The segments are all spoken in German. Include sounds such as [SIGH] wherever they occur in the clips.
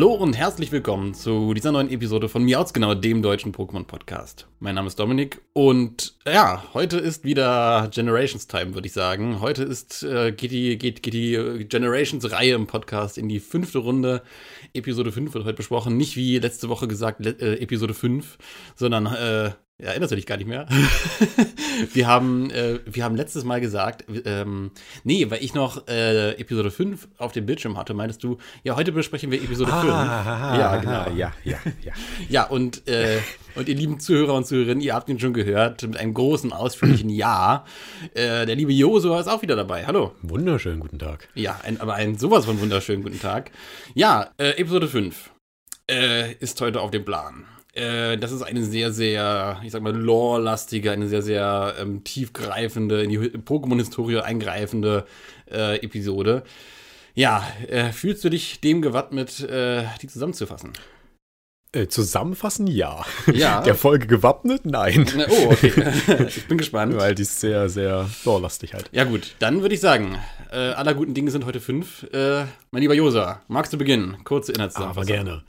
Hallo und herzlich willkommen zu dieser neuen Episode von Miauts genau, dem deutschen Pokémon-Podcast. Mein Name ist Dominik und ja, heute ist wieder Generations Time, würde ich sagen. Heute ist, äh, geht die, geht, geht die Generations-Reihe im Podcast in die fünfte Runde. Episode 5 wird heute besprochen. Nicht wie letzte Woche gesagt, äh, Episode 5, sondern äh, erinnerst du dich gar nicht mehr? [LAUGHS] wir, haben, äh, wir haben letztes Mal gesagt, ähm, nee, weil ich noch äh, Episode 5 auf dem Bildschirm hatte, meintest du, ja, heute besprechen wir Episode ah, 5. ja, genau. Ja, ja, ja. [LAUGHS] ja, und, äh, und ihr lieben Zuhörer und Zuhörerinnen, ihr habt ihn schon gehört, mit einem großen, ausführlichen Ja. Äh, der liebe Josua ist auch wieder dabei. Hallo. Wunderschönen guten Tag. Ja, ein, aber ein sowas von wunderschönen guten Tag. Ja, äh, Episode 5 äh, ist heute auf dem Plan. Äh, das ist eine sehr, sehr, ich sag mal, lore-lastige, eine sehr, sehr ähm, tiefgreifende, in die Pokémon-Historie eingreifende äh, Episode. Ja, äh, fühlst du dich dem gewappnet, äh, die zusammenzufassen? Äh, zusammenfassen, ja. Ja. [LAUGHS] Der Folge gewappnet, nein. Oh, okay. [LAUGHS] ich bin gespannt. Weil die ist sehr, sehr lore-lastig halt. Ja, gut. Dann würde ich sagen, äh, aller guten Dinge sind heute fünf. mein lieber Josa, magst du beginnen? Kurze Inhaltszusammenfassung. Aber gerne.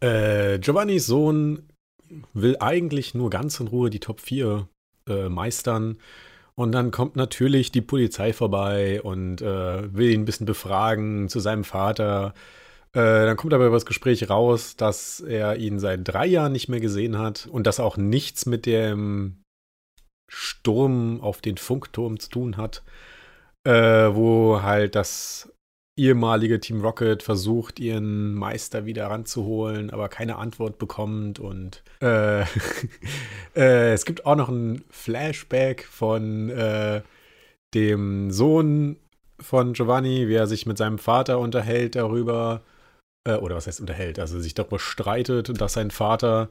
Äh, Giovannis Sohn will eigentlich nur ganz in Ruhe die Top 4 äh, meistern. Und dann kommt natürlich die Polizei vorbei und äh, will ihn ein bisschen befragen zu seinem Vater. Äh, dann kommt aber über das Gespräch raus, dass er ihn seit drei Jahren nicht mehr gesehen hat und dass auch nichts mit dem Sturm auf den Funkturm zu tun hat, äh, wo halt das ehemalige Team Rocket versucht, ihren Meister wieder ranzuholen, aber keine Antwort bekommt. Und äh, [LAUGHS] äh, es gibt auch noch ein Flashback von äh, dem Sohn von Giovanni, wie er sich mit seinem Vater unterhält darüber, äh, oder was heißt unterhält, also sich darüber streitet, dass sein Vater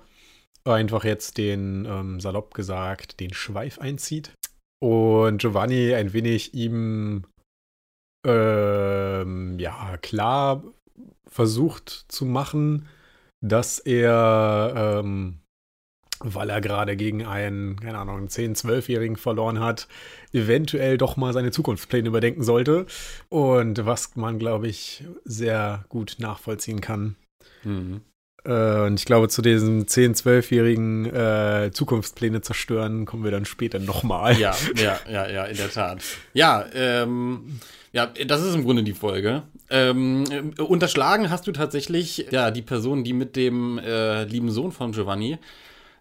einfach jetzt den, ähm, salopp gesagt, den Schweif einzieht. Und Giovanni ein wenig ihm ähm, ja, klar versucht zu machen, dass er, ähm, weil er gerade gegen einen, keine Ahnung, einen 10-, 12-Jährigen verloren hat, eventuell doch mal seine Zukunftspläne überdenken sollte. Und was man, glaube ich, sehr gut nachvollziehen kann. Mhm. Äh, und ich glaube, zu diesem 10-, 12-jährigen äh, Zukunftspläne zerstören kommen wir dann später nochmal. Ja, ja, ja, ja, in der Tat. Ja, ähm ja, das ist im Grunde die Folge. Ähm, unterschlagen hast du tatsächlich ja die Person, die mit dem äh, lieben Sohn von Giovanni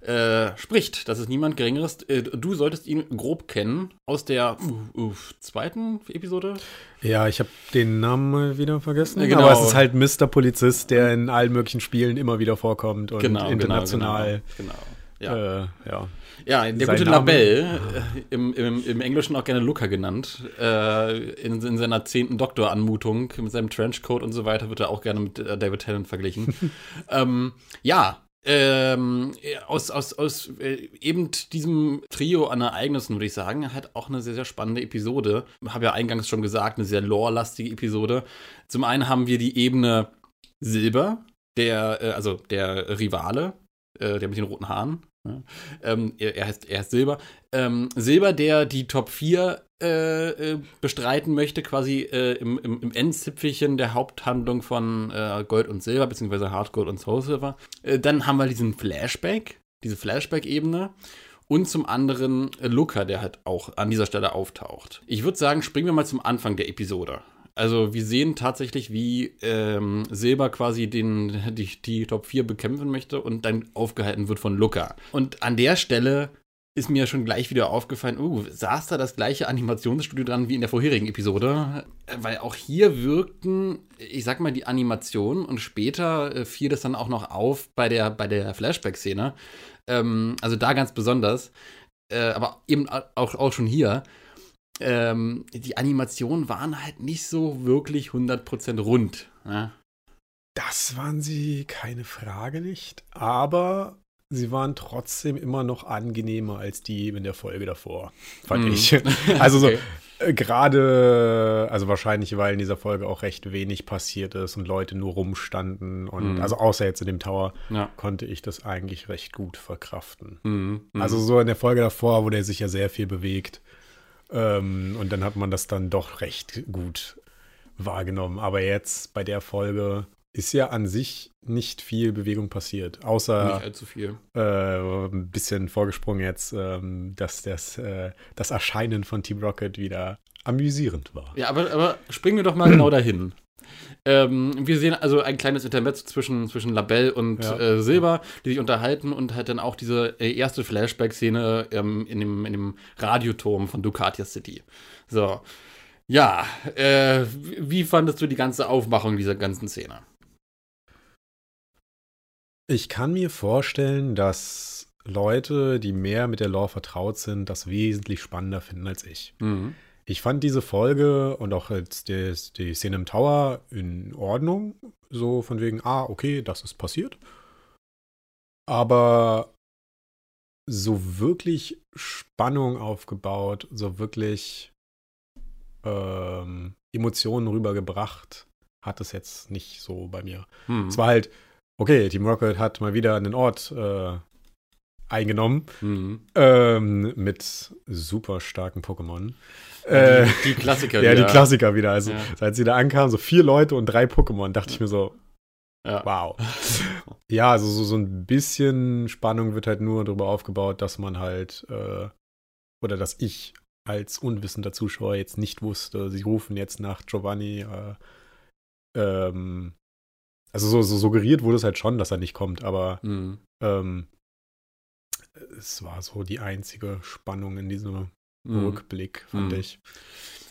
äh, spricht. Das ist niemand Geringeres. Äh, du solltest ihn grob kennen aus der uh, uh, zweiten Episode. Ja, ich habe den Namen mal wieder vergessen. Genau. Aber es ist halt Mr. Polizist, der in allen möglichen Spielen immer wieder vorkommt und genau, genau international. Genau, genau. Ja. Äh, ja. Ja, der Sein gute Labelle, äh, im, im, im, Englischen auch gerne Luca genannt, äh, in, in, seiner zehnten Doktoranmutung mit seinem Trenchcoat und so weiter wird er auch gerne mit äh, David Tennant verglichen. [LAUGHS] ähm, ja, ähm, aus, aus, aus äh, eben diesem Trio an Ereignissen, würde ich sagen, hat auch eine sehr, sehr spannende Episode. Habe ja eingangs schon gesagt, eine sehr lore-lastige Episode. Zum einen haben wir die Ebene Silber, der, äh, also der Rivale, äh, der mit den roten Haaren, Ne? Ähm, er, er, heißt, er heißt Silber. Ähm, Silber, der die Top 4 äh, äh, bestreiten möchte, quasi äh, im, im, im Endzipfelchen der Haupthandlung von äh, Gold und Silber, beziehungsweise Hardgold und Soul Silver. Dann haben wir diesen Flashback, diese Flashback-Ebene. Und zum anderen Luca, der halt auch an dieser Stelle auftaucht. Ich würde sagen, springen wir mal zum Anfang der Episode. Also wir sehen tatsächlich, wie ähm, Silber quasi den, die, die Top 4 bekämpfen möchte und dann aufgehalten wird von Luca. Und an der Stelle ist mir schon gleich wieder aufgefallen, oh, saß da das gleiche Animationsstudio dran wie in der vorherigen Episode? Weil auch hier wirkten, ich sag mal, die Animation und später äh, fiel das dann auch noch auf bei der, bei der Flashback-Szene. Ähm, also da ganz besonders. Äh, aber eben auch, auch schon hier. Ähm, die Animationen waren halt nicht so wirklich 100% rund. Ne? Das waren sie, keine Frage nicht. Aber sie waren trotzdem immer noch angenehmer als die in der Folge davor, fand mm. ich. [LAUGHS] Also so, äh, gerade, also wahrscheinlich, weil in dieser Folge auch recht wenig passiert ist und Leute nur rumstanden und mm. also außer jetzt in dem Tower ja. konnte ich das eigentlich recht gut verkraften. Mm. Also so in der Folge davor, wo der sich ja sehr viel bewegt ähm, und dann hat man das dann doch recht gut wahrgenommen. Aber jetzt bei der Folge ist ja an sich nicht viel Bewegung passiert, außer nicht allzu viel. Äh, ein bisschen vorgesprungen jetzt, ähm, dass das, äh, das Erscheinen von Team Rocket wieder amüsierend war. Ja, aber, aber springen wir doch mal genau dahin. Ähm, wir sehen also ein kleines Intermezzo zwischen, zwischen Labelle und ja. äh, Silber, die sich unterhalten und halt dann auch diese äh, erste Flashback-Szene ähm, in, dem, in dem Radioturm von Ducatia City. So. Ja, äh, wie fandest du die ganze Aufmachung dieser ganzen Szene? Ich kann mir vorstellen, dass Leute, die mehr mit der Lore vertraut sind, das wesentlich spannender finden als ich. Mhm. Ich fand diese Folge und auch jetzt die, die Szene im Tower in Ordnung. So von wegen, ah, okay, das ist passiert. Aber so wirklich Spannung aufgebaut, so wirklich ähm, Emotionen rübergebracht, hat es jetzt nicht so bei mir. Hm. Es war halt, okay, Team Rocket hat mal wieder einen Ort äh, eingenommen mhm. ähm, mit super starken Pokémon. Äh, die, die, Klassiker wieder. [LAUGHS] Ja, die Klassiker wieder. Also, ja. seit sie da ankamen, so vier Leute und drei Pokémon, dachte ich mir so, ja. wow. [LAUGHS] ja, also so, so ein bisschen Spannung wird halt nur darüber aufgebaut, dass man halt, äh, oder dass ich als unwissender Zuschauer jetzt nicht wusste, sie rufen jetzt nach Giovanni äh, ähm, also so, so, suggeriert wurde es halt schon, dass er nicht kommt, aber mhm. ähm, es war so die einzige Spannung in diesem mhm. Rückblick, fand mhm. ich.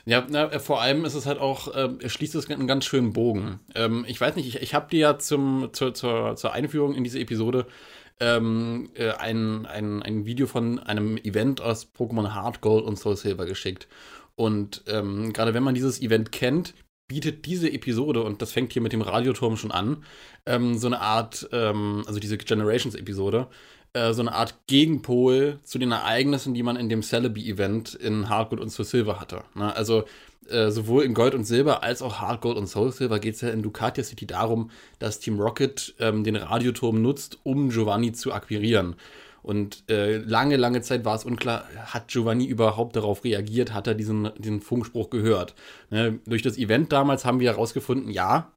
Ja, na, vor allem ist es halt auch, äh, schließt es einen ganz schönen Bogen. Ähm, ich weiß nicht, ich, ich habe dir ja zum, zur, zur, zur Einführung in diese Episode ähm, äh, ein, ein, ein Video von einem Event aus Pokémon Hard Gold und Soul Silver geschickt. Und ähm, gerade wenn man dieses Event kennt, bietet diese Episode, und das fängt hier mit dem Radioturm schon an, ähm, so eine Art, ähm, also diese Generations-Episode, äh, so eine Art Gegenpol zu den Ereignissen, die man in dem Celebi-Event in Hardgold und Soul Silver hatte. Ne? Also äh, sowohl in Gold und Silber als auch Hardgold und Soul Silver geht es ja in Ducatia City darum, dass Team Rocket ähm, den Radioturm nutzt, um Giovanni zu akquirieren. Und äh, lange, lange Zeit war es unklar, hat Giovanni überhaupt darauf reagiert, hat er diesen, diesen Funkspruch gehört. Ne? Durch das Event damals haben wir herausgefunden, ja,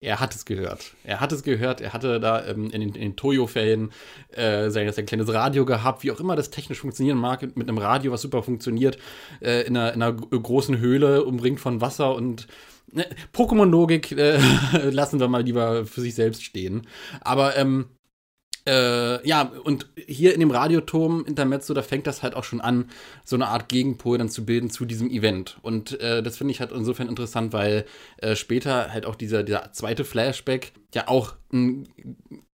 er hat es gehört. Er hat es gehört. Er hatte da ähm, in den, den Toyo-Fällen äh, sein, sein, kleines Radio gehabt, wie auch immer das technisch funktionieren mag, mit einem Radio, was super funktioniert, äh, in, einer, in, einer, großen Höhle, umringt von Wasser und ne, Pokémon-Logik äh, [LAUGHS] lassen wir mal lieber für sich selbst stehen. Aber ähm, äh, ja, und hier in dem Radioturm Intermezzo, da fängt das halt auch schon an, so eine Art Gegenpol dann zu bilden zu diesem Event. Und äh, das finde ich halt insofern interessant, weil äh, später halt auch dieser, dieser zweite Flashback ja auch ein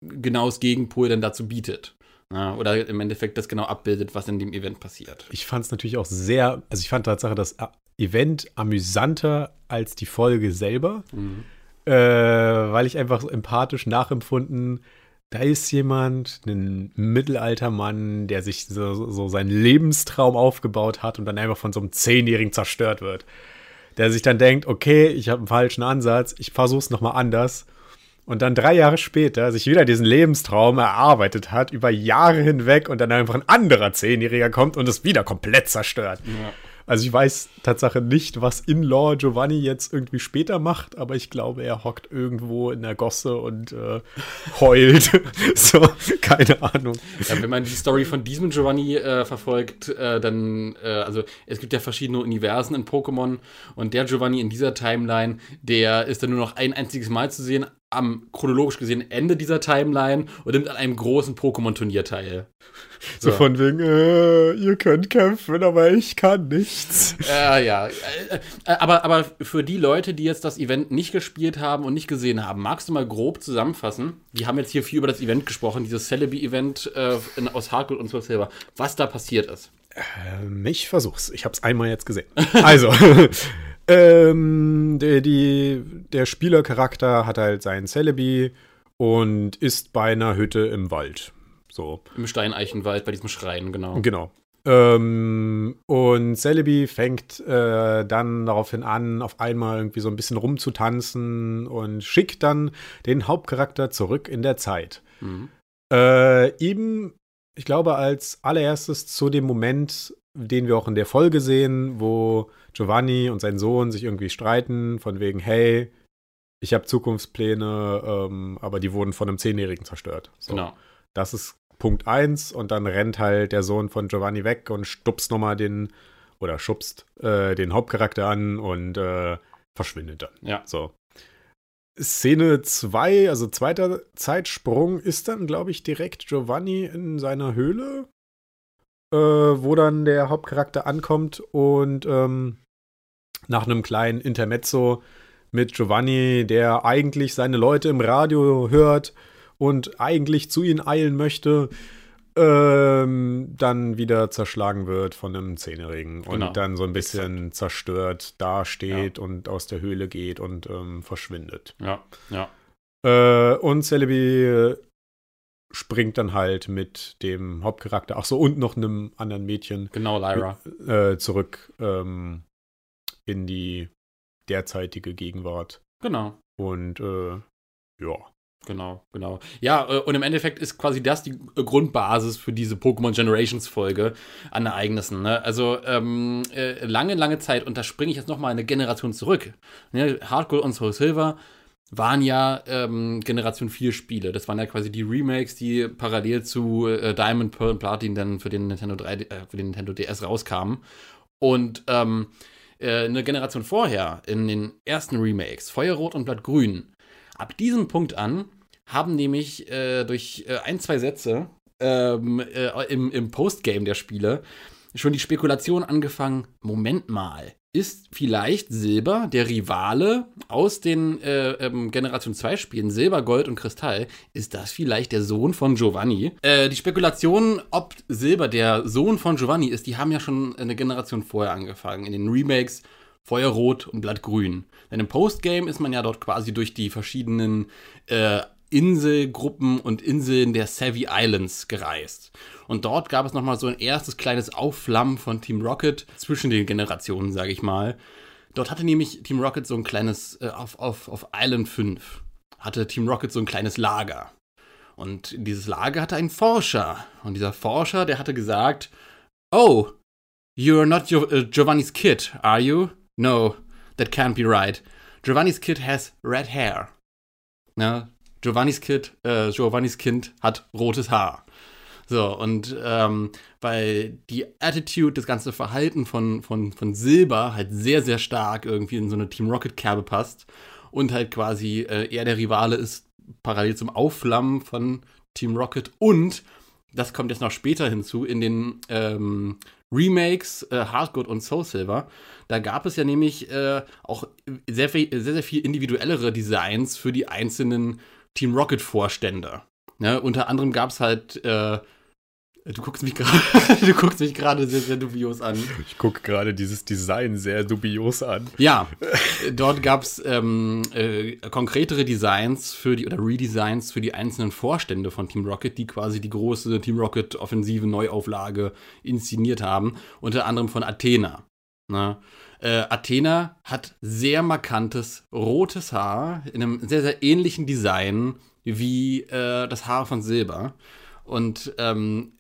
genaues Gegenpol dann dazu bietet. Ja, oder im Endeffekt das genau abbildet, was in dem Event passiert. Ich fand es natürlich auch sehr, also ich fand Tatsache das Event amüsanter als die Folge selber, mhm. äh, weil ich einfach so empathisch nachempfunden da ist jemand, ein Mittelaltermann, der sich so, so seinen Lebenstraum aufgebaut hat und dann einfach von so einem Zehnjährigen zerstört wird. Der sich dann denkt, okay, ich habe einen falschen Ansatz, ich versuche es nochmal anders. Und dann drei Jahre später sich wieder diesen Lebenstraum erarbeitet hat, über Jahre hinweg und dann einfach ein anderer Zehnjähriger kommt und es wieder komplett zerstört. Ja. Also ich weiß Tatsache nicht, was In-Law Giovanni jetzt irgendwie später macht, aber ich glaube, er hockt irgendwo in der Gosse und äh, heult. [LAUGHS] so, keine Ahnung. Ja, wenn man die Story von diesem Giovanni äh, verfolgt, äh, dann, äh, also es gibt ja verschiedene Universen in Pokémon und der Giovanni in dieser Timeline, der ist dann nur noch ein einziges Mal zu sehen, am chronologisch gesehen Ende dieser Timeline und nimmt an einem großen Pokémon-Turnier teil. So, [LAUGHS] so von wegen, äh, ihr könnt kämpfen, aber ich kann nichts. Äh, ja, äh, aber, aber für die Leute, die jetzt das Event nicht gespielt haben und nicht gesehen haben, magst du mal grob zusammenfassen? Wir haben jetzt hier viel über das Event gesprochen, dieses Celebi-Event äh, aus Hardcore und Soul Silver, was da passiert ist. Ähm, ich versuch's. Ich hab's einmal jetzt gesehen. Also, [LAUGHS] ähm, der, die, der Spielercharakter hat halt seinen Celebi und ist bei einer Hütte im Wald. So. Im Steineichenwald, bei diesem Schrein, genau. Genau. Ähm, und Celebi fängt äh, dann daraufhin an, auf einmal irgendwie so ein bisschen rumzutanzen und schickt dann den Hauptcharakter zurück in der Zeit. Mhm. Äh, ihm, ich glaube, als allererstes zu dem Moment, den wir auch in der Folge sehen, wo Giovanni und sein Sohn sich irgendwie streiten, von wegen, hey, ich habe Zukunftspläne, ähm, aber die wurden von einem Zehnjährigen zerstört. So. Genau. Das ist Punkt 1 und dann rennt halt der Sohn von Giovanni weg und stupst nochmal den, oder schubst äh, den Hauptcharakter an und äh, verschwindet dann. Ja. So. Szene 2, also zweiter Zeitsprung, ist dann, glaube ich, direkt Giovanni in seiner Höhle äh, wo dann der Hauptcharakter ankommt und ähm, nach einem kleinen Intermezzo mit Giovanni, der eigentlich seine Leute im Radio hört und eigentlich zu ihnen eilen möchte, ähm, dann wieder zerschlagen wird von einem Zehnjährigen genau. und dann so ein bisschen Exakt. zerstört dasteht ja. und aus der Höhle geht und ähm, verschwindet. Ja, ja. Äh, und Celebi springt dann halt mit dem Hauptcharakter, ach so, und noch einem anderen Mädchen. Genau, Lyra. Äh, zurück ähm, in die derzeitige Gegenwart. Genau. Und äh, ja. Genau, genau. Ja, äh, und im Endeffekt ist quasi das die Grundbasis für diese Pokémon Generations Folge an Ereignissen. Ne? Also ähm, äh, lange, lange Zeit, und da springe ich jetzt nochmal eine Generation zurück. Ne? Hardcore und Soul Silver waren ja ähm, Generation 4 Spiele. Das waren ja quasi die Remakes, die parallel zu äh, Diamond, Pearl und Platin dann für den Nintendo 3, äh, für den Nintendo DS rauskamen. Und ähm, äh, eine Generation vorher, in den ersten Remakes, Feuerrot und Blattgrün, ab diesem Punkt an haben nämlich äh, durch äh, ein, zwei Sätze ähm, äh, im, im Postgame der Spiele schon die Spekulation angefangen, Moment mal, ist vielleicht Silber der Rivale aus den äh, ähm, Generation 2 Spielen, Silber, Gold und Kristall, ist das vielleicht der Sohn von Giovanni? Äh, die Spekulation, ob Silber der Sohn von Giovanni ist, die haben ja schon eine Generation vorher angefangen, in den Remakes Feuerrot und Blattgrün. Denn im Postgame ist man ja dort quasi durch die verschiedenen äh, Inselgruppen und Inseln der Savvy Islands gereist. Und dort gab es nochmal so ein erstes kleines Aufflammen von Team Rocket zwischen den Generationen, sage ich mal. Dort hatte nämlich Team Rocket so ein kleines, äh, auf, auf, auf Island 5, hatte Team Rocket so ein kleines Lager. Und dieses Lager hatte einen Forscher. Und dieser Forscher, der hatte gesagt, Oh, you're not Gio uh, Giovanni's kid, are you? No, that can't be right. Giovanni's kid has red hair. Na, Giovannis Kid, äh, Giovannis Kind hat rotes Haar. So, und ähm, weil die Attitude, das ganze Verhalten von, von, von Silber halt sehr, sehr stark irgendwie in so eine Team Rocket-Kerbe passt und halt quasi äh, er der Rivale ist, parallel zum Aufflammen von Team Rocket und das kommt jetzt noch später hinzu, in den ähm, Remakes äh, Hardgold und Soul Silver, da gab es ja nämlich äh, auch sehr, sehr, sehr viel individuellere Designs für die einzelnen Team Rocket Vorstände. Ne? Unter anderem gab es halt äh, Du guckst mich gerade, [LAUGHS] du guckst mich gerade sehr, sehr dubios an. Ich gucke gerade dieses Design sehr dubios an. Ja, [LAUGHS] dort gab es ähm, äh, konkretere Designs für die oder Redesigns für die einzelnen Vorstände von Team Rocket, die quasi die große Team Rocket offensive Neuauflage inszeniert haben. Unter anderem von Athena. Ne? Äh, Athena hat sehr markantes rotes Haar in einem sehr, sehr ähnlichen Design wie äh, das Haar von Silber. Und ähm,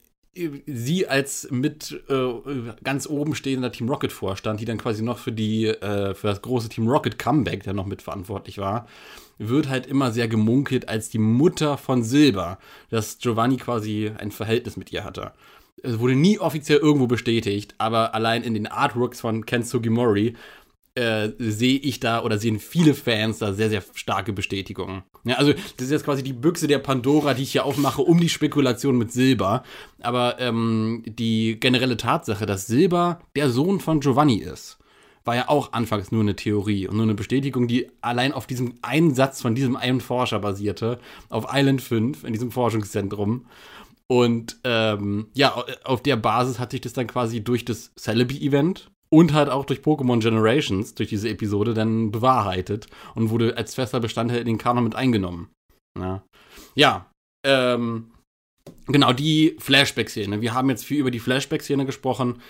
sie als mit äh, ganz oben stehender Team Rocket vorstand, die dann quasi noch für die äh, für das große Team Rocket Comeback der noch mitverantwortlich war, wird halt immer sehr gemunkelt als die Mutter von Silber, dass Giovanni quasi ein Verhältnis mit ihr hatte. Es wurde nie offiziell irgendwo bestätigt, aber allein in den Artworks von Ken Sugimori äh, sehe ich da oder sehen viele Fans da sehr, sehr starke Bestätigungen. Ja, also das ist jetzt quasi die Büchse der Pandora, die ich hier aufmache, um die Spekulation mit Silber. Aber ähm, die generelle Tatsache, dass Silber der Sohn von Giovanni ist, war ja auch anfangs nur eine Theorie und nur eine Bestätigung, die allein auf diesem einen Satz von diesem einen Forscher basierte, auf Island 5, in diesem Forschungszentrum. Und ähm, ja, auf der Basis hat sich das dann quasi durch das Celebi-Event und halt auch durch Pokémon Generations, durch diese Episode, dann bewahrheitet und wurde als fester Bestandteil in den Kanon mit eingenommen. Ja, ja ähm, genau, die Flashback-Szene. Wir haben jetzt viel über die Flashback-Szene gesprochen.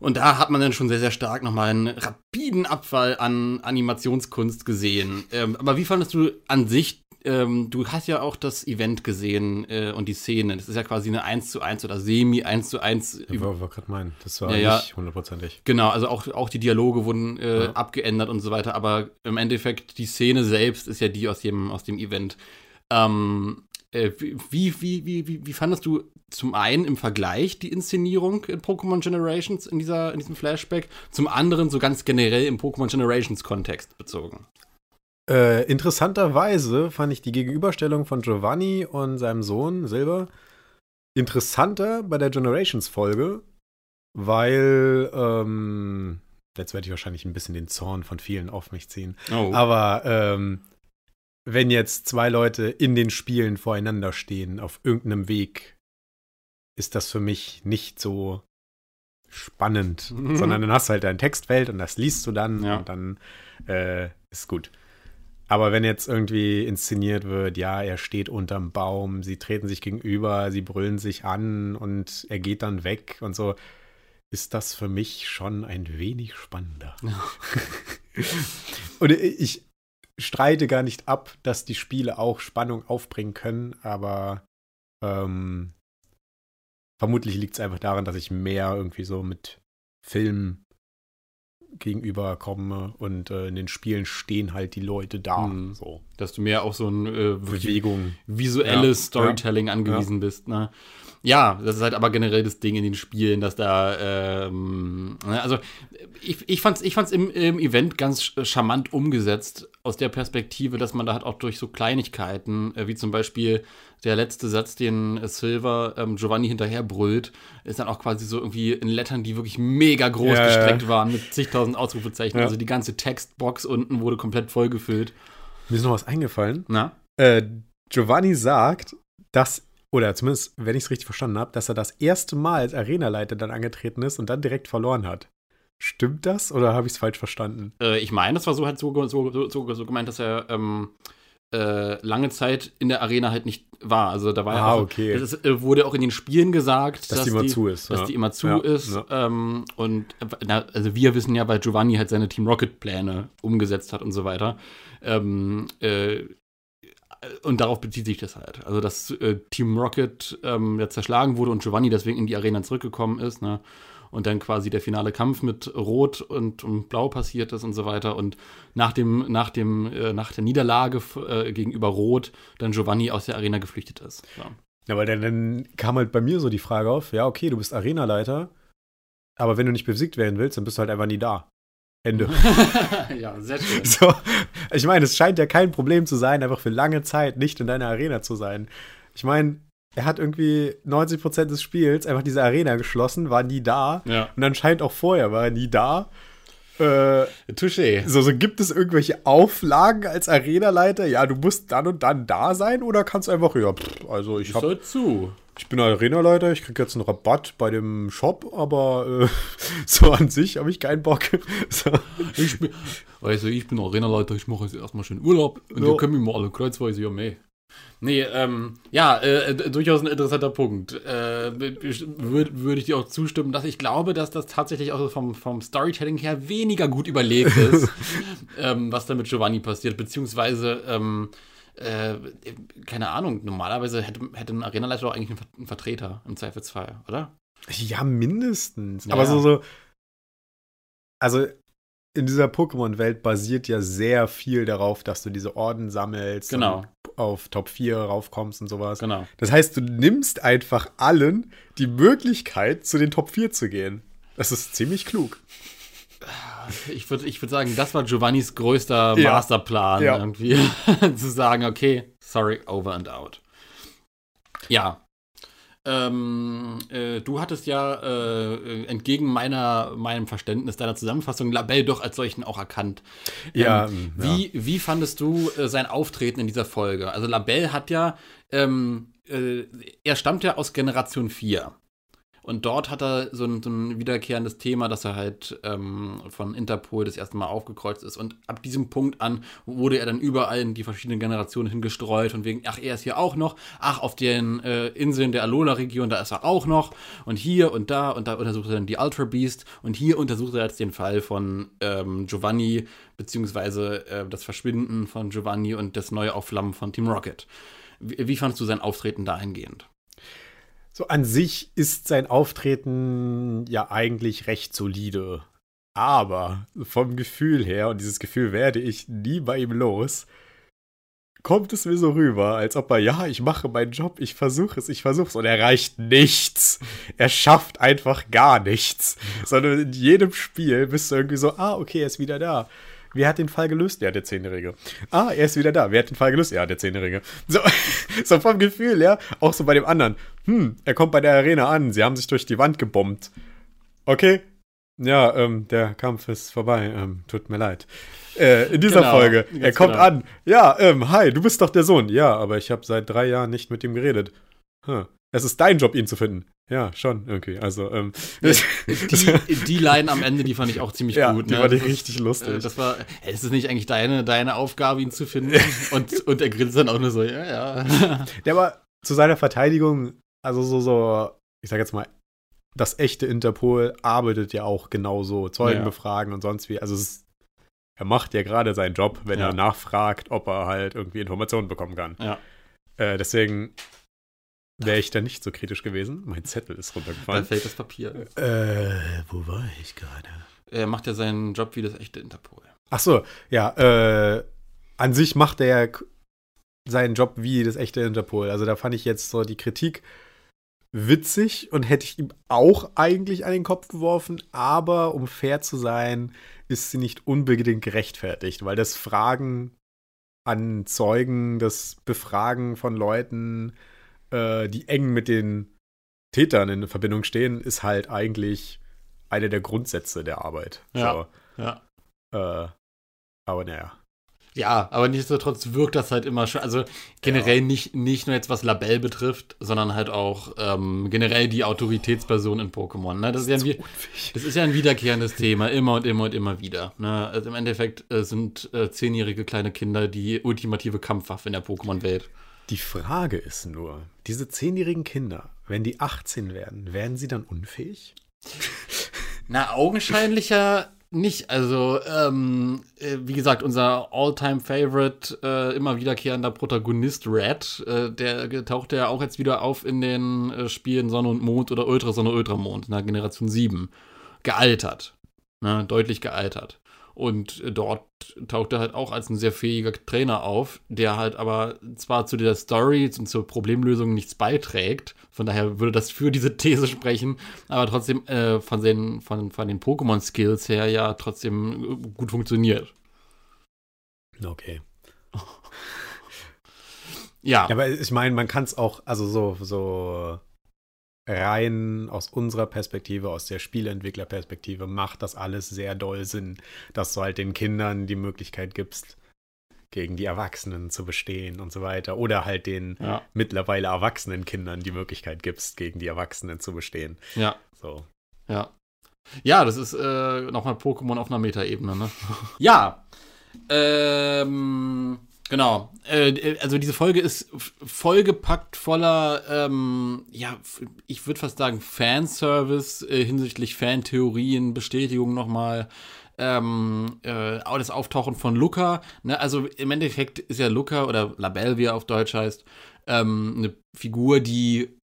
Und da hat man dann schon sehr, sehr stark nochmal einen rapiden Abfall an Animationskunst gesehen. Ähm, aber wie fandest du an sich ähm, du hast ja auch das Event gesehen äh, und die Szene. Das ist ja quasi eine 1 zu 1 oder semi 1 zu 1. Ich war, war gerade meinen. Das war ja, nicht hundertprozentig. Genau, also auch, auch die Dialoge wurden äh, ja. abgeändert und so weiter. Aber im Endeffekt, die Szene selbst ist ja die aus dem, aus dem Event. Ähm, äh, wie, wie, wie, wie, wie fandest du zum einen im Vergleich die Inszenierung in Pokémon Generations in, dieser, in diesem Flashback, zum anderen so ganz generell im Pokémon Generations Kontext bezogen? Äh, interessanterweise fand ich die Gegenüberstellung von Giovanni und seinem Sohn Silber interessanter bei der Generations-Folge, weil ähm, jetzt werde ich wahrscheinlich ein bisschen den Zorn von vielen auf mich ziehen. Oh. Aber ähm, wenn jetzt zwei Leute in den Spielen voreinander stehen, auf irgendeinem Weg, ist das für mich nicht so spannend, [LAUGHS] sondern dann hast du halt dein Textfeld und das liest du dann ja. und dann äh, ist gut. Aber wenn jetzt irgendwie inszeniert wird, ja, er steht unterm Baum, sie treten sich gegenüber, sie brüllen sich an und er geht dann weg und so, ist das für mich schon ein wenig spannender. [LAUGHS] Und ich streite gar nicht ab, dass die Spiele auch Spannung aufbringen können, aber ähm, vermutlich liegt es einfach daran, dass ich mehr irgendwie so mit Film gegenüber komme und äh, in den Spielen stehen halt die Leute da. Mhm. So. Dass du mehr auf so ein äh, Bewegung. visuelles ja. Storytelling ja. angewiesen ja. bist. Ne? Ja, das ist halt aber generell das Ding in den Spielen, dass da, ähm, ne, also ich, ich fand's, ich fand's im, im Event ganz charmant umgesetzt, aus der Perspektive, dass man da halt auch durch so Kleinigkeiten, äh, wie zum Beispiel der letzte Satz, den Silver ähm, Giovanni hinterher brüllt, ist dann auch quasi so irgendwie in Lettern, die wirklich mega groß ja, gestreckt ja. waren, mit zigtausend Ausrufezeichen. Ja. Also die ganze Textbox unten wurde komplett vollgefüllt. Mir ist noch was eingefallen. Na? Äh, Giovanni sagt, dass, oder zumindest, wenn ich es richtig verstanden habe, dass er das erste Mal als Arenaleiter dann angetreten ist und dann direkt verloren hat. Stimmt das oder habe ich es falsch verstanden? Äh, ich meine, das war so halt so, so, so, so gemeint, dass er ähm, äh, lange Zeit in der Arena halt nicht war. Also da war ah, ja auch, okay. das ist, äh, wurde auch in den Spielen gesagt, dass, dass die immer zu ist. Dass ja. die immer zu ja, ist. Ja. Ähm, und na, also wir wissen ja, weil Giovanni halt seine Team Rocket Pläne umgesetzt hat und so weiter. Ähm, äh, und darauf bezieht sich das halt. Also, dass äh, Team Rocket ähm, ja zerschlagen wurde und Giovanni deswegen in die Arena zurückgekommen ist, ne? Und dann quasi der finale Kampf mit Rot und, und Blau passiert ist und so weiter und nach dem, nach dem, äh, nach der Niederlage äh, gegenüber Rot dann Giovanni aus der Arena geflüchtet ist. Ja, ja weil dann, dann kam halt bei mir so die Frage auf, ja, okay, du bist Arenaleiter, aber wenn du nicht besiegt werden willst, dann bist du halt einfach nie da. Ende. [LAUGHS] [LAUGHS] ja, sehr schön. So, ich meine, es scheint ja kein Problem zu sein, einfach für lange Zeit nicht in deiner Arena zu sein. Ich meine, er hat irgendwie 90% des Spiels einfach diese Arena geschlossen, war nie da. Ja. Und anscheinend auch vorher war er nie da. Äh, Touché. So, so gibt es irgendwelche Auflagen als Arenaleiter? Ja, du musst dann und dann da sein oder kannst du einfach, ja, pff, also ich habe zu. Ich bin Arenaleiter, ich krieg jetzt einen Rabatt bei dem Shop, aber äh, [LAUGHS] so an sich habe ich keinen Bock. [LAUGHS] so. ich bin, also ich bin Arenaleiter, ich mache jetzt erstmal schön Urlaub und ja. wir können mir mal alle kreuzweise ja mehr. Nee, ähm, ja, äh, durchaus ein interessanter Punkt. Äh, Würde würd ich dir auch zustimmen, dass ich glaube, dass das tatsächlich auch vom, vom Storytelling her weniger gut überlegt ist, [LAUGHS] ähm, was da mit Giovanni passiert, beziehungsweise, ähm, äh, keine Ahnung, normalerweise hätte, hätte ein Arenaleiter doch eigentlich einen Vertreter im Zweifelsfall, oder? Ja, mindestens. Ja, Aber so, so, also in dieser Pokémon-Welt basiert ja sehr viel darauf, dass du diese Orden sammelst. Genau. auf Top 4 raufkommst und sowas. Genau. Das heißt, du nimmst einfach allen die Möglichkeit, zu den Top 4 zu gehen. Das ist ziemlich klug. ich würde ich würd sagen, das war Giovannis größter Ja. Masterplan, Ja. irgendwie. [LAUGHS] zu sagen, okay, sorry, over and out. Ja. Ähm, äh, du hattest ja äh, entgegen meiner, meinem Verständnis deiner Zusammenfassung Labelle doch als solchen auch erkannt. Ja, ähm, ja. Wie, wie fandest du äh, sein Auftreten in dieser Folge? Also Labelle hat ja, ähm, äh, er stammt ja aus Generation 4. Und dort hat er so ein, so ein wiederkehrendes Thema, dass er halt ähm, von Interpol das erste Mal aufgekreuzt ist. Und ab diesem Punkt an wurde er dann überall in die verschiedenen Generationen hingestreut. Und wegen, ach, er ist hier auch noch. Ach, auf den äh, Inseln der Alola-Region, da ist er auch noch. Und hier und da. Und da untersucht er dann die Ultra Beast. Und hier untersucht er jetzt den Fall von ähm, Giovanni, beziehungsweise äh, das Verschwinden von Giovanni und das neue Aufflammen von Team Rocket. Wie, wie fandest du sein Auftreten dahingehend? So an sich ist sein Auftreten ja eigentlich recht solide. Aber vom Gefühl her, und dieses Gefühl werde ich nie bei ihm los, kommt es mir so rüber, als ob er, ja, ich mache meinen Job, ich versuche es, ich versuche es, und er erreicht nichts. Er schafft einfach gar nichts. Sondern in jedem Spiel bist du irgendwie so, ah, okay, er ist wieder da. Wer hat den Fall gelöst? Ja, der Zehnjährige. Ah, er ist wieder da. Wer hat den Fall gelöst? Ja, der Zehnjährige. So, [LAUGHS] so vom Gefühl, ja. Auch so bei dem anderen. Hm, er kommt bei der Arena an. Sie haben sich durch die Wand gebombt. Okay. Ja, ähm, der Kampf ist vorbei. Ähm, tut mir leid. Äh, in dieser Genau, Folge. Er kommt genau. an. Ja, ähm, hi, du bist doch der Sohn. Ja, aber ich habe seit drei Jahren nicht mit ihm geredet. Hm. Es ist dein Job, ihn zu finden. Ja, schon, irgendwie. Also, ähm. Die, die Line am Ende, die fand ich auch ziemlich ja, gut. die ne? war die richtig lustig. Äh, Das war, hey, ist es nicht eigentlich deine, deine Aufgabe, ihn zu finden? Und, und er grinst dann auch nur so, ja, ja. Der war zu seiner Verteidigung, also so, so, ich sag jetzt mal, das echte Interpol arbeitet ja auch genauso, Zeugen Ja. befragen und sonst wie. Also ist, er macht ja gerade seinen Job, wenn Ja. er nachfragt, ob er halt irgendwie Informationen bekommen kann. Ja. Äh, deswegen wäre ich da nicht so kritisch gewesen. Mein Zettel ist Da runtergefallen. fällt das Papier. Äh, wo war ich gerade? Er macht ja seinen Job wie das echte Interpol. Ach so, ja, äh, an sich macht er ja seinen Job wie das echte Interpol. Also da fand ich jetzt so die Kritik witzig und hätte ich ihm auch eigentlich an den Kopf geworfen, aber um fair zu sein, ist sie nicht unbedingt gerechtfertigt, weil das Fragen an Zeugen, das Befragen von Leuten, äh, die eng mit den Tätern in Verbindung stehen, ist halt eigentlich einer der Grundsätze der Arbeit. Ja. Ja. So. Äh, aber naja. Ja, aber nichtsdestotrotz wirkt das halt immer schon, also generell nicht, nicht nur jetzt was Labelle betrifft, sondern halt auch ähm, generell die Autoritätsperson in Pokémon. Ne? Das, ist ja ein, das ist ja ein wiederkehrendes Thema, immer und immer und immer wieder. Ne? Also im Endeffekt äh, sind äh, zehnjährige kleine Kinder die ultimative Kampfwaffe in der Pokémon-Welt. Die Frage ist nur, diese zehnjährigen Kinder, wenn die 18 werden, werden sie dann unfähig? [LAUGHS] Na, augenscheinlicher nicht. Also, ähm, äh, wie gesagt, unser All-Time-Favorite, äh, immer wiederkehrender Protagonist Red, äh, der taucht ja auch jetzt wieder auf in den äh, Spielen Sonne und Mond oder Ultrasonne, Ultramond in der Generation 7. Gealtert. Ne, deutlich gealtert. Und dort taucht er halt auch als ein sehr fähiger Trainer auf, der halt aber zwar zu der Story und zur Problemlösung nichts beiträgt, von daher würde das für diese These sprechen, aber trotzdem äh, von, den, von, von den Pokémon-Skills her ja trotzdem äh, gut funktioniert. Okay. Ja, Ja, aber ich meine, man kann es auch, also so, so rein aus unserer Perspektive, aus der Spieleentwicklerperspektive, macht das alles sehr doll Sinn, dass du halt den Kindern die Möglichkeit gibst, gegen die Erwachsenen zu bestehen und so weiter. Oder halt den ja, mittlerweile erwachsenen Kindern die Möglichkeit gibst, gegen die Erwachsenen zu bestehen. ja, So. ja. Ja, das ist äh, nochmal Pokémon auf einer Metaebene, ne? [LAUGHS] ja. Ähm, genau. Äh, also diese Folge ist vollgepackt voller, ähm, ja, ich würde fast sagen, Fanservice äh, hinsichtlich Fantheorien, Bestätigung nochmal. Ähm, äh, auch das Auftauchen von Luca. Ne? Also im Endeffekt ist ja Luca oder Labelle, wie er auf Deutsch heißt, ähm, eine Figur, die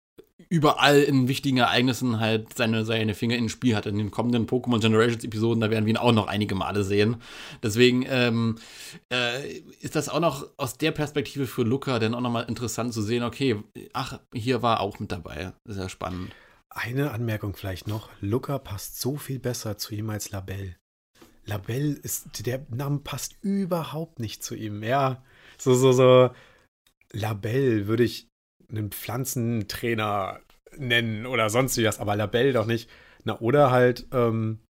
überall in wichtigen Ereignissen halt seine, seine Finger in den Spiel hat. In den kommenden Pokémon Generations Episoden, da werden wir ihn auch noch einige Male sehen. Deswegen ähm, äh, ist das auch noch aus der Perspektive für Luca dann auch nochmal interessant zu sehen, okay, ach, hier war auch mit dabei. Sehr spannend. Eine Anmerkung vielleicht noch. Luca passt so viel besser zu ihm als Labelle. Labelle ist, der Name passt überhaupt nicht zu ihm. Ja, so, so, so. Labelle würde ich einen Pflanzentrainer nennen oder sonst wie was, aber Labelle doch nicht. Na, oder halt, ähm,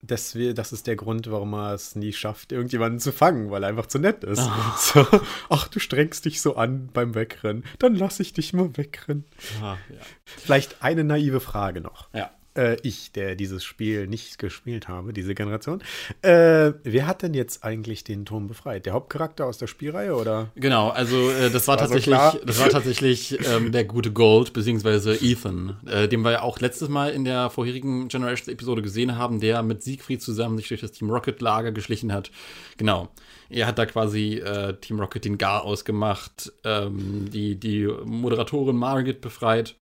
das, wir, das ist der Grund, warum er es nie schafft, irgendjemanden zu fangen, weil er einfach zu nett ist. Ah. [LAUGHS] So, ach, du strengst dich so an beim Wegrennen. Dann lass ich dich mal wegrennen. Ah, ja. Vielleicht eine naive Frage noch. ja. Äh, ich, der dieses Spiel nicht gespielt habe, diese Generation. Äh, wer hat denn jetzt eigentlich den Turm befreit? Der Hauptcharakter aus der Spielreihe oder? Genau, also äh, das war War so tatsächlich, klar. das war tatsächlich ähm, der gute Gold, beziehungsweise Ethan, äh, den wir ja auch letztes Mal in der vorherigen Generations-Episode gesehen haben, der mit Siegfried zusammen sich durch das Team Rocket-Lager geschlichen hat. Genau. Er hat da quasi äh, Team Rocket den Gar ausgemacht, ähm, die, die Moderatorin Margit befreit.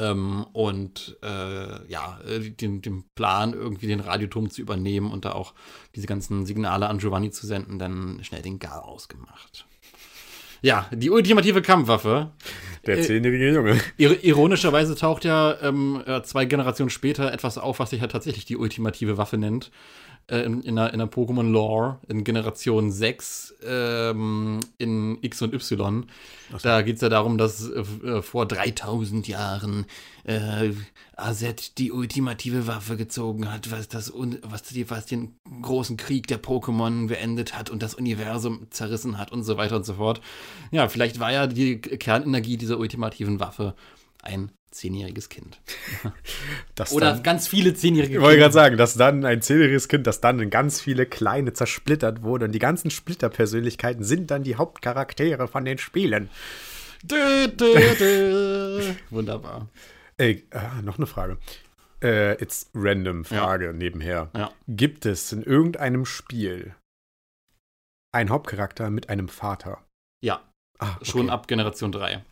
Ähm, und äh, ja, äh, den, den Plan, irgendwie den Radioturm zu übernehmen und da auch diese ganzen Signale an Giovanni zu senden, dann schnell den Gar ausgemacht. Ja, die ultimative Kampfwaffe. Der Äh, zehnjährige Junge. Ir ironischerweise taucht ja ähm, äh, zwei Generationen später etwas auf, was sich ja tatsächlich die ultimative Waffe nennt. Äh, in, in der, in der Pokémon-Lore in Generation 6 ähm, in X und Y. Da geht es ja darum, dass äh, äh, vor 3000 Jahren äh, Azet die ultimative Waffe gezogen hat, was, das, was, die, was den großen Krieg der Pokémon beendet hat und das Universum zerrissen hat und so weiter und so fort. Ja, vielleicht war ja die Kernenergie dieser ultimativen Waffe ein zehnjähriges Kind. [LAUGHS] Oder dann, ganz viele zehnjährige ich wollte Kinder. gerade sagen, dass dann ein zehnjähriges Kind, das dann in ganz viele kleine zersplittert wurde und die ganzen Splitterpersönlichkeiten sind dann die Hauptcharaktere von den Spielen. Dö, dö, dö. [LAUGHS] Wunderbar. Ey, ah, noch eine Frage. Äh, jetzt random Frage nebenher. Ja. Gibt es in irgendeinem Spiel einen Hauptcharakter mit einem Vater? Ja, Ah, schon okay. ab Generation 3.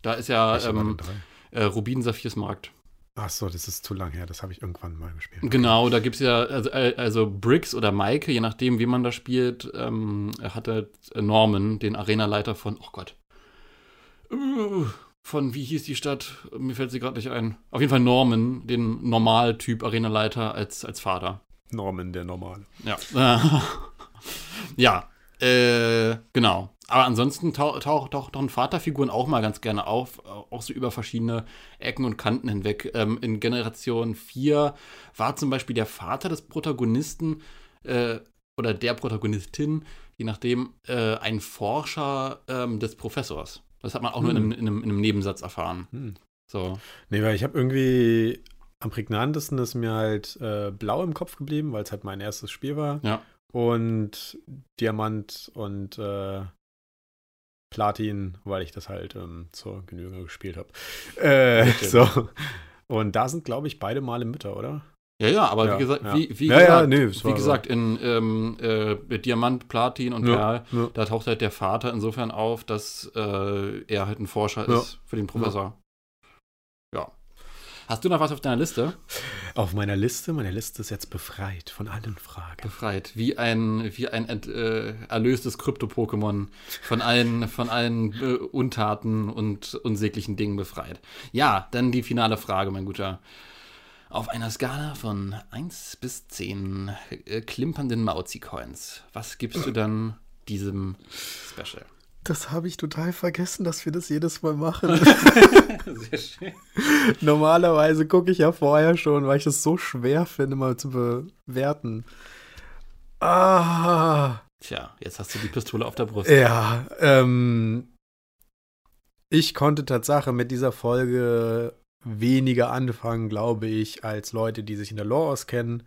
Da ist ja ähm? Äh, Rubin Saphirs Markt. Ach so, das ist zu lang her. Das habe ich irgendwann mal gespielt. Genau, da gibt es ja, also, äh, also Briggs oder Maike, je nachdem, wie man da spielt, ähm, hatte Norman, den Arenaleiter von, oh Gott, äh, von, wie hieß die Stadt? Mir fällt sie gerade nicht ein. Auf jeden Fall Norman, den Normaltyp Arenaleiter als, als Vater. Norman, der Normale. Ja. [LAUGHS] ja, äh, genau. Aber ansonsten tauchen tauch, tauch, tauchen Vaterfiguren auch mal ganz gerne auf, auch so über verschiedene Ecken und Kanten hinweg. Ähm, in Generation 4 war zum Beispiel der Vater des Protagonisten äh, oder der Protagonistin, je nachdem, äh, ein Forscher ähm, des Professors. Das hat man auch nur in einem, in, einem, in einem Nebensatz erfahren. Hm. So. Nee, weil ich habe irgendwie am prägnantesten ist mir halt äh, blau im Kopf geblieben, weil es halt mein erstes Spiel war. Ja. Und Diamant und äh, Platin, weil ich das halt ähm, zur Genüge gespielt habe. Äh, [LAUGHS] so. Und da sind, glaube ich, beide Male Mütter, oder? Ja, ja, aber Ja, wie gesagt, ja. wie, wie Ja, ja, gesagt, nee, wie gesagt in ähm, äh, Diamant, Platin und Ja, Perl, ja. da taucht halt der Vater insofern auf, dass äh, er halt ein Forscher Ja. ist für den Professor. Hast du noch was auf deiner Liste? Auf meiner Liste, meine Liste ist jetzt befreit von allen Fragen. Befreit. Wie ein, wie ein ent, äh, erlöstes Krypto-Pokémon von allen, von allen äh, Untaten und unsäglichen Dingen befreit. Ja, dann die finale Frage, mein Guter. Auf einer Skala von 1 bis 10 äh, klimpernden Mauzi-Coins, was gibst du dann diesem Special? Das habe ich total vergessen, dass wir das jedes Mal machen. [LAUGHS] Sehr schön. Normalerweise gucke ich ja vorher schon, weil ich es so schwer finde, mal zu bewerten. Ah. Tja, jetzt hast du die Pistole auf der Brust. Ja, ähm, ich konnte Tatsache mit dieser Folge weniger anfangen, glaube ich, als Leute, die sich in der Lore auskennen.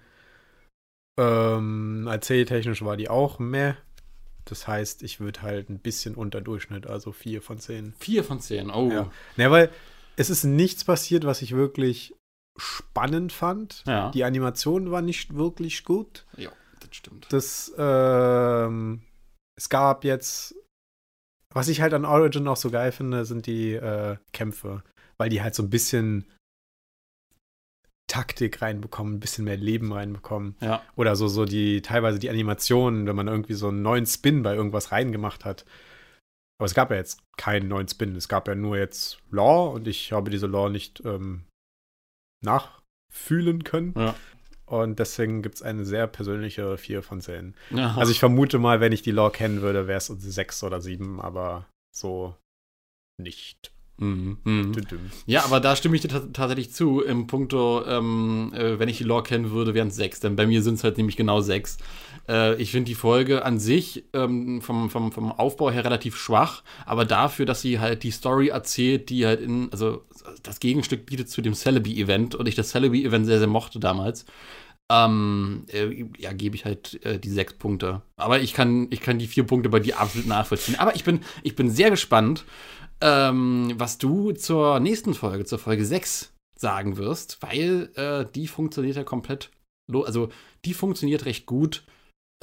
Ähm, erzähltechnisch war die auch meh. Das heißt, ich würde halt ein bisschen unter Durchschnitt, also 4 von 10. Vier von zehn. Oh. Ja. Ne, weil es ist nichts passiert, was ich wirklich spannend fand. Ja. Die Animation war nicht wirklich gut. Ja, das stimmt. Das, ähm, es gab jetzt, was ich halt an Origin auch so geil finde, sind die äh, Kämpfe, weil die halt so ein bisschen Taktik reinbekommen, ein bisschen mehr Leben reinbekommen. Ja. Oder so, so die, teilweise die Animationen, wenn man irgendwie so einen neuen Spin bei irgendwas reingemacht hat. Aber es gab ja jetzt keinen neuen Spin. Es gab ja nur jetzt Lore und ich habe diese Lore nicht ähm, nachfühlen können. Ja. Und deswegen gibt es eine sehr persönliche 4 von 10. Aha. Also ich vermute mal, wenn ich die Lore kennen würde, wäre es 6 oder 7, aber so nicht. Mhm, mhm. Ja, aber da stimme ich dir ta- tatsächlich zu. Im Punkto, ähm, äh, wenn ich die Lore kennen würde, wären es sechs. Denn bei mir sind es halt nämlich genau sechs. Äh, ich finde die Folge an sich ähm, vom, vom, vom Aufbau her relativ schwach, aber dafür, dass sie halt die Story erzählt, die halt in, also das Gegenstück bietet zu dem Celebi-Event und ich das Celebi-Event sehr, sehr mochte damals. Ähm, äh, ja, gebe ich halt äh, die sechs Punkte. Aber ich kann, ich kann die vier Punkte bei dir absolut nachvollziehen. Aber ich bin, ich bin sehr gespannt, ähm, was du zur nächsten Folge, zur Folge 6 sagen wirst, weil äh, die funktioniert ja komplett, also die funktioniert recht gut.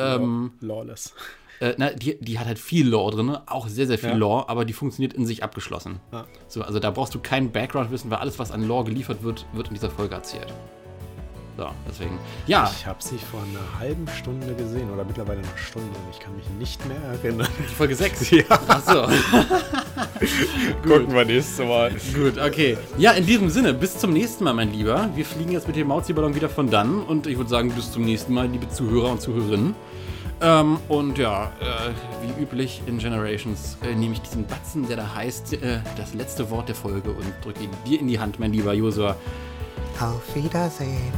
Ähm, Lawless. äh, na, die, die hat halt viel Lore drin, auch sehr, sehr viel Ja. Lore, aber die funktioniert in sich abgeschlossen. Ja. So, also da brauchst du keinen Background-Wissen, weil alles, was an Lore geliefert wird, wird in dieser Folge erzählt. So, deswegen. Ja, Ich habe sie vor einer halben Stunde gesehen oder mittlerweile einer Stunde und ich kann mich nicht mehr erinnern. die Folge 6. [LAUGHS] Ja, Ach so. [LAUGHS] gucken wir nächstes Mal. Gut, okay. Ja, in diesem Sinne, bis zum nächsten Mal, mein Lieber. Wir fliegen jetzt mit dem Mauzi-Ballon wieder von dann und ich würde sagen, bis zum nächsten Mal, liebe Zuhörer und Zuhörerinnen. Ähm, und ja, äh, wie üblich in Generations äh, nehme ich diesen Batzen, der da heißt, äh, das letzte Wort der Folge und drücke ihn dir in die Hand, mein lieber Josua. Auf Wiedersehen.